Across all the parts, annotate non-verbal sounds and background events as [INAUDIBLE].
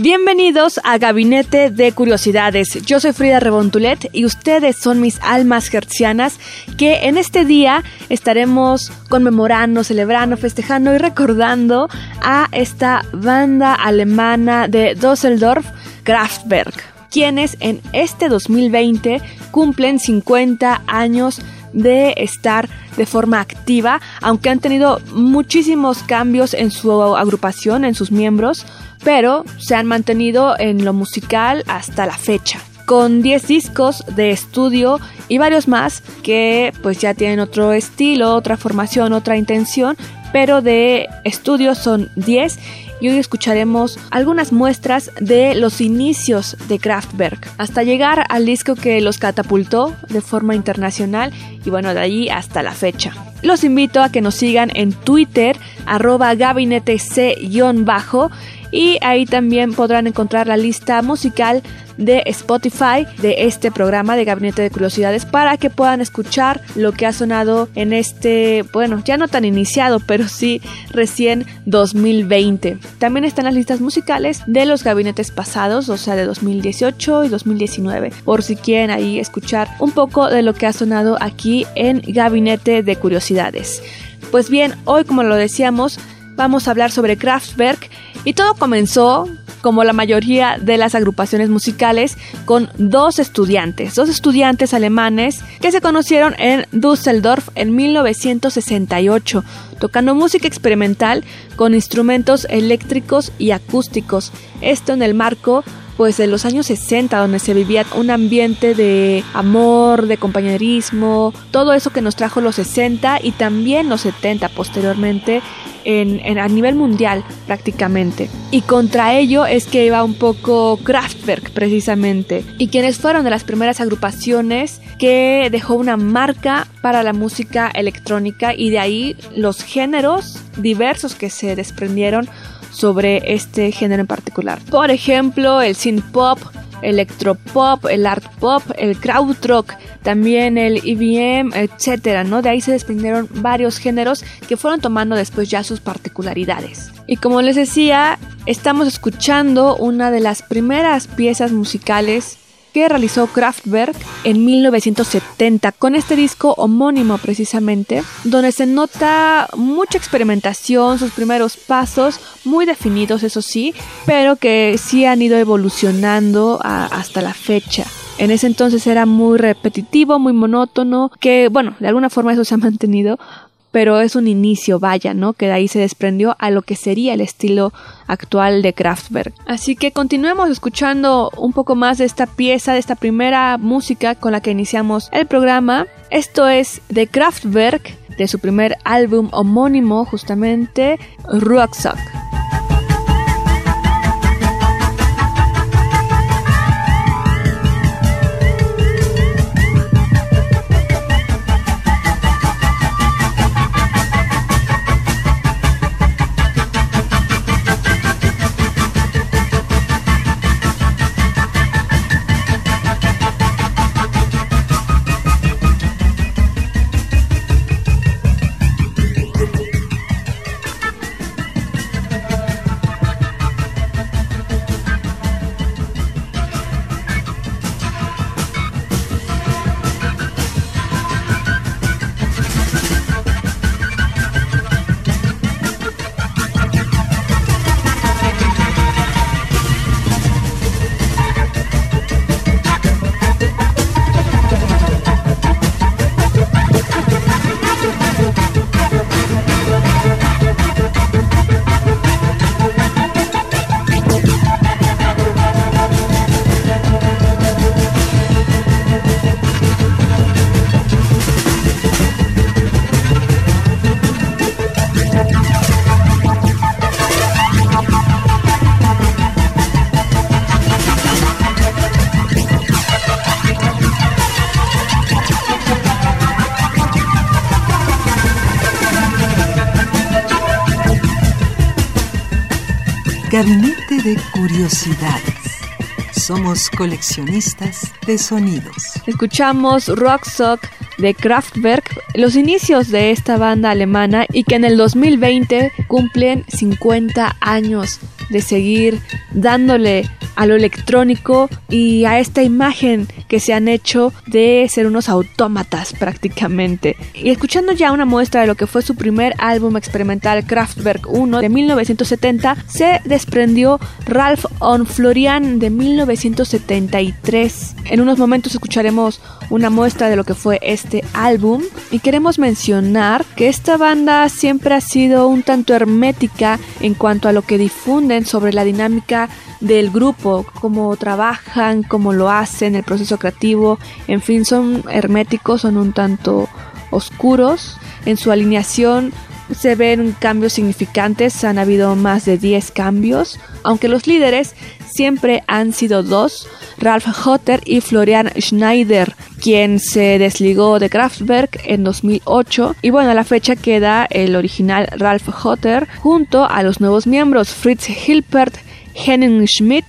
Bienvenidos a Gabinete de Curiosidades. Yo soy Frida Rebontulet y ustedes son mis almas hertzianas que en este día estaremos conmemorando, celebrando, festejando y recordando a esta banda alemana de Düsseldorf, Kraftwerk, quienes en este 2020 cumplen 50 años de estar de forma activa, aunque han tenido muchísimos cambios en su agrupación, en sus miembros, pero se han mantenido en lo musical hasta la fecha. Con 10 discos de estudio y varios más que pues ya tienen otro estilo, otra formación, otra intención, pero de estudio son 10 y hoy escucharemos algunas muestras de los inicios de Kraftwerk hasta llegar al disco que los catapultó de forma internacional y bueno, de allí hasta la fecha. Los invito a que nos sigan en Twitter, arroba gabinete C-bajo y ahí también podrán encontrar la lista musical de Spotify de este programa de Gabinete de Curiosidades para que puedan escuchar lo que ha sonado en este, bueno, ya no tan iniciado, pero sí recién 2020. También están las listas musicales de los gabinetes pasados, o sea, de 2018 y 2019, por si quieren ahí escuchar un poco de lo que ha sonado aquí en Gabinete de Curiosidades. Pues bien, hoy como lo decíamos, vamos a hablar sobre Kraftwerk y todo comenzó, como la mayoría de las agrupaciones musicales, con dos estudiantes, dos estudiantes alemanes que se conocieron en Düsseldorf en 1968, tocando música experimental con instrumentos eléctricos y acústicos. Esto en el marco pues de los años 60 donde se vivía un ambiente de amor, de compañerismo, todo eso que nos trajo los 60 y también los 70 posteriormente en, a nivel mundial prácticamente. Y contra ello es que iba un poco Kraftwerk precisamente. Y quienes fueron de las primeras agrupaciones que dejó una marca para la música electrónica y de ahí los géneros diversos que se desprendieron sobre este género en particular. Por ejemplo, el synth pop, electropop, el art pop, el krautrock, también el EBM, etcétera, ¿no? De ahí se desprendieron varios géneros que fueron tomando después ya sus particularidades. Y como les decía, estamos escuchando una de las primeras piezas musicales que realizó Kraftwerk en 1970 con este disco homónimo precisamente, donde se nota mucha experimentación, sus primeros pasos muy definidos eso sí, pero que sí han ido evolucionando hasta la fecha. En ese entonces era muy repetitivo, muy monótono, que bueno, de alguna forma eso se ha mantenido, pero es un inicio, vaya, ¿no? Que de ahí se desprendió a lo que sería el estilo actual de Kraftwerk. Así que continuemos escuchando un poco más de esta pieza, de esta primera música con la que iniciamos el programa. Esto es de Kraftwerk, de su primer álbum homónimo, justamente, Rucksack. Gabinete de Curiosidades. Somos coleccionistas de sonidos. Escuchamos Rock Sock de Kraftwerk, los inicios de esta banda alemana y que en el 2020 cumplen 50 años de seguir dándole a lo electrónico y a esta imagen que se han hecho de ser unos autómatas prácticamente. Y escuchando ya una muestra de lo que fue su primer álbum experimental Kraftwerk 1 de 1970, se desprendió Ralph on Florian de 1973. En unos momentos escucharemos una muestra de lo que fue este álbum y queremos mencionar que esta banda siempre ha sido un tanto hermética en cuanto a lo que difunden sobre la dinámica del grupo, cómo trabajan, cómo lo hacen, el proceso creativo, en fin, son herméticos, son un tanto oscuros. En su alineación se ven cambios significantes, han habido más de 10 cambios, aunque los líderes siempre han sido dos, Ralph Hotter y Florian Schneider, quien se desligó de Kraftwerk en 2008 y bueno, a la fecha queda el original Ralph Hotter junto a los nuevos miembros Fritz Hilpert, Henning Schmidt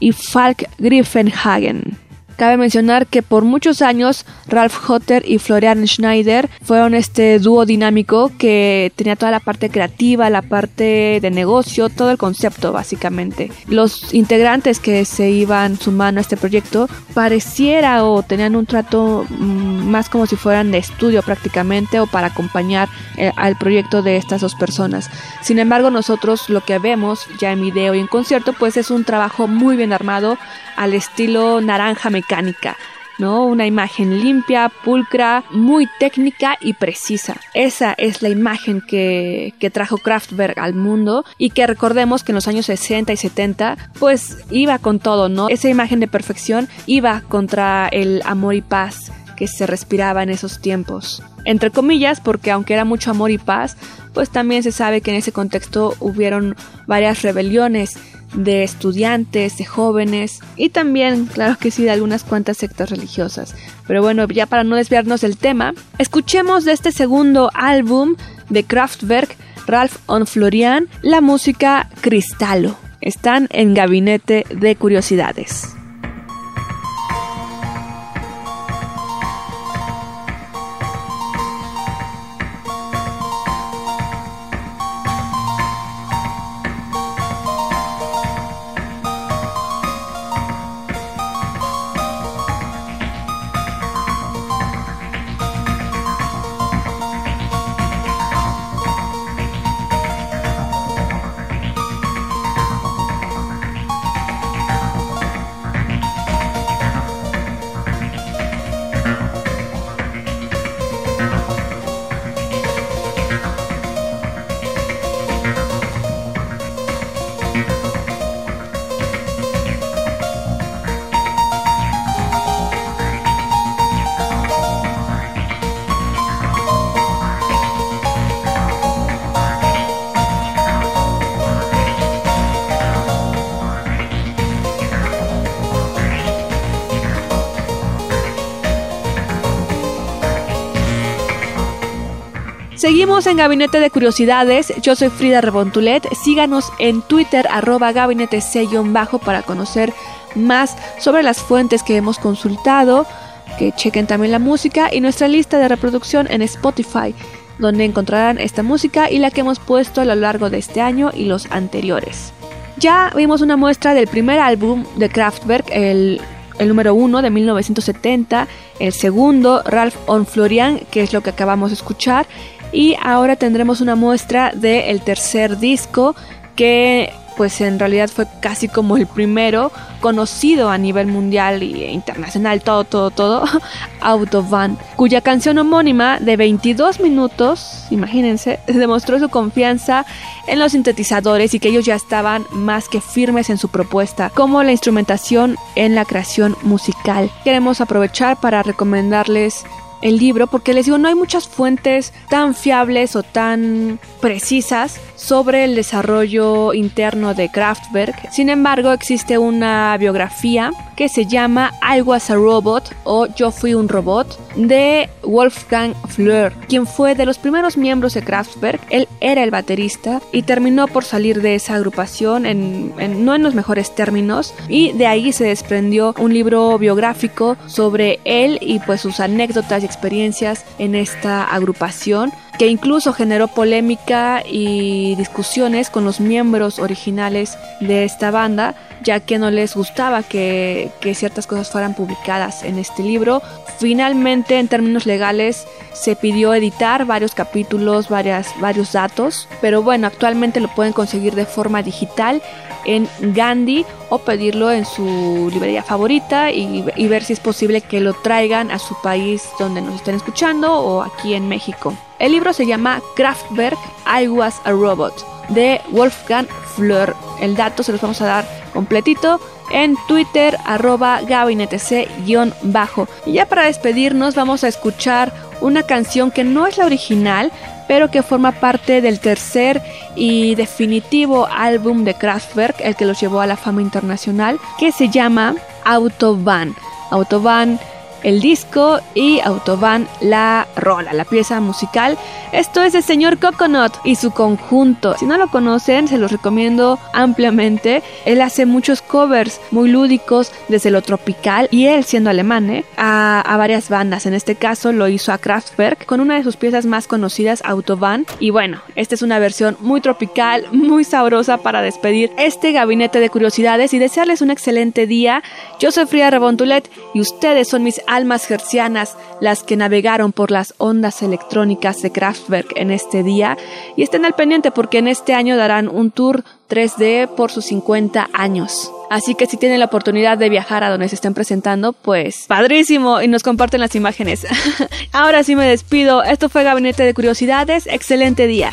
y Falk Griffenhagen. Cabe mencionar que por muchos años Ralph Hotter y Florian Schneider fueron este dúo dinámico que tenía toda la parte creativa, la parte de negocio, todo el concepto básicamente. Los integrantes que se iban sumando a este proyecto pareciera o tenían un trato mm, más como si fueran de estudio prácticamente o para acompañar eh, al proyecto de estas dos personas. Sin embargo, nosotros lo que vemos ya en video y en concierto pues es un trabajo muy bien armado al estilo naranja mecánica. ¿No? Una imagen limpia, pulcra, muy técnica y precisa. Esa es la imagen que, que, trajo Kraftwerk al mundo y que recordemos que en los años 60 y 70 pues iba con todo, ¿no? Esa imagen de perfección iba contra el amor y paz que se respiraba en esos tiempos. Entre comillas, porque aunque era mucho amor y paz, pues también se sabe que en ese contexto hubieron varias rebeliones de estudiantes, de jóvenes y también, claro que sí, de algunas cuantas sectas religiosas. Pero bueno, ya para no desviarnos del tema, escuchemos de este segundo álbum de Kraftwerk, Ralph on Florian, la música Cristallo. Están en Gabinete de Curiosidades. Seguimos en Gabinete de Curiosidades. Yo soy Frida Rebontulet. Síganos en Twitter, arroba gabinete bajo para conocer más sobre las fuentes que hemos consultado. Que chequen también la música y nuestra lista de reproducción en Spotify, donde encontrarán esta música y la que hemos puesto a lo largo de este año y los anteriores. Ya vimos una muestra del primer álbum de Kraftwerk, el el número uno de 1970, el segundo, Ralph on Florian, que es lo que acabamos de escuchar, y ahora tendremos una muestra del tercer disco que pues en realidad fue casi como el primero conocido a nivel mundial e internacional, todo, todo, todo, [LAUGHS] Autobahn, cuya canción homónima de 22 minutos, imagínense, [LAUGHS] demostró su confianza en los sintetizadores y que ellos ya estaban más que firmes en su propuesta, como la instrumentación en la creación musical. Queremos aprovechar para recomendarles el libro porque les digo, no hay muchas fuentes tan fiables o tan precisas sobre el desarrollo interno de Kraftwerk. Sin embargo, existe una biografía que se llama I Was a Robot o Yo Fui un Robot de Wolfgang Fleur, quien fue de los primeros miembros de Kraftwerk. Él era el baterista y terminó por salir de esa agrupación en, no en los mejores términos y de ahí se desprendió un libro biográfico sobre él y pues sus anécdotas experiencias en esta agrupación que incluso generó polémica y discusiones con los miembros originales de esta banda, ya que no les gustaba que, ciertas cosas fueran publicadas en este libro. Finalmente, en términos legales, se pidió editar varios capítulos, varias, varios datos, pero bueno, actualmente lo pueden conseguir de forma digital en Gandhi o pedirlo en su librería favorita y, y, ver si es posible que lo traigan a su país donde nos estén escuchando o aquí en México. El libro se llama Kraftwerk I Was a Robot de Wolfgang Fleur. El dato se los vamos a dar completito en Twitter arroba gabinetec-bajo. Y ya para despedirnos vamos a escuchar una canción que no es la original, pero que forma parte del tercer y definitivo álbum de Kraftwerk, el que los llevó a la fama internacional, que se llama Autobahn. Autobahn el disco y Autobahn la rola, la pieza musical. Esto es el señor Coconut y su conjunto. Si no lo conocen, se los recomiendo ampliamente. Él hace muchos covers muy lúdicos desde lo tropical y él siendo alemán, ¿eh? a, a, varias bandas. En este caso lo hizo a Kraftwerk con una de sus piezas más conocidas, Autobahn. Y bueno, esta es una versión muy tropical, muy sabrosa para despedir este gabinete de curiosidades y desearles un excelente día. Yo soy Frida Rebontulet y ustedes son mis almas hercianas las que navegaron por las ondas electrónicas de Kraftwerk en este día y estén al pendiente porque en este año darán un tour 3D por sus 50 años. Así que si tienen la oportunidad de viajar a donde se estén presentando, pues padrísimo y nos comparten las imágenes. [LAUGHS] Ahora sí me despido. Esto fue Gabinete de Curiosidades. Excelente día.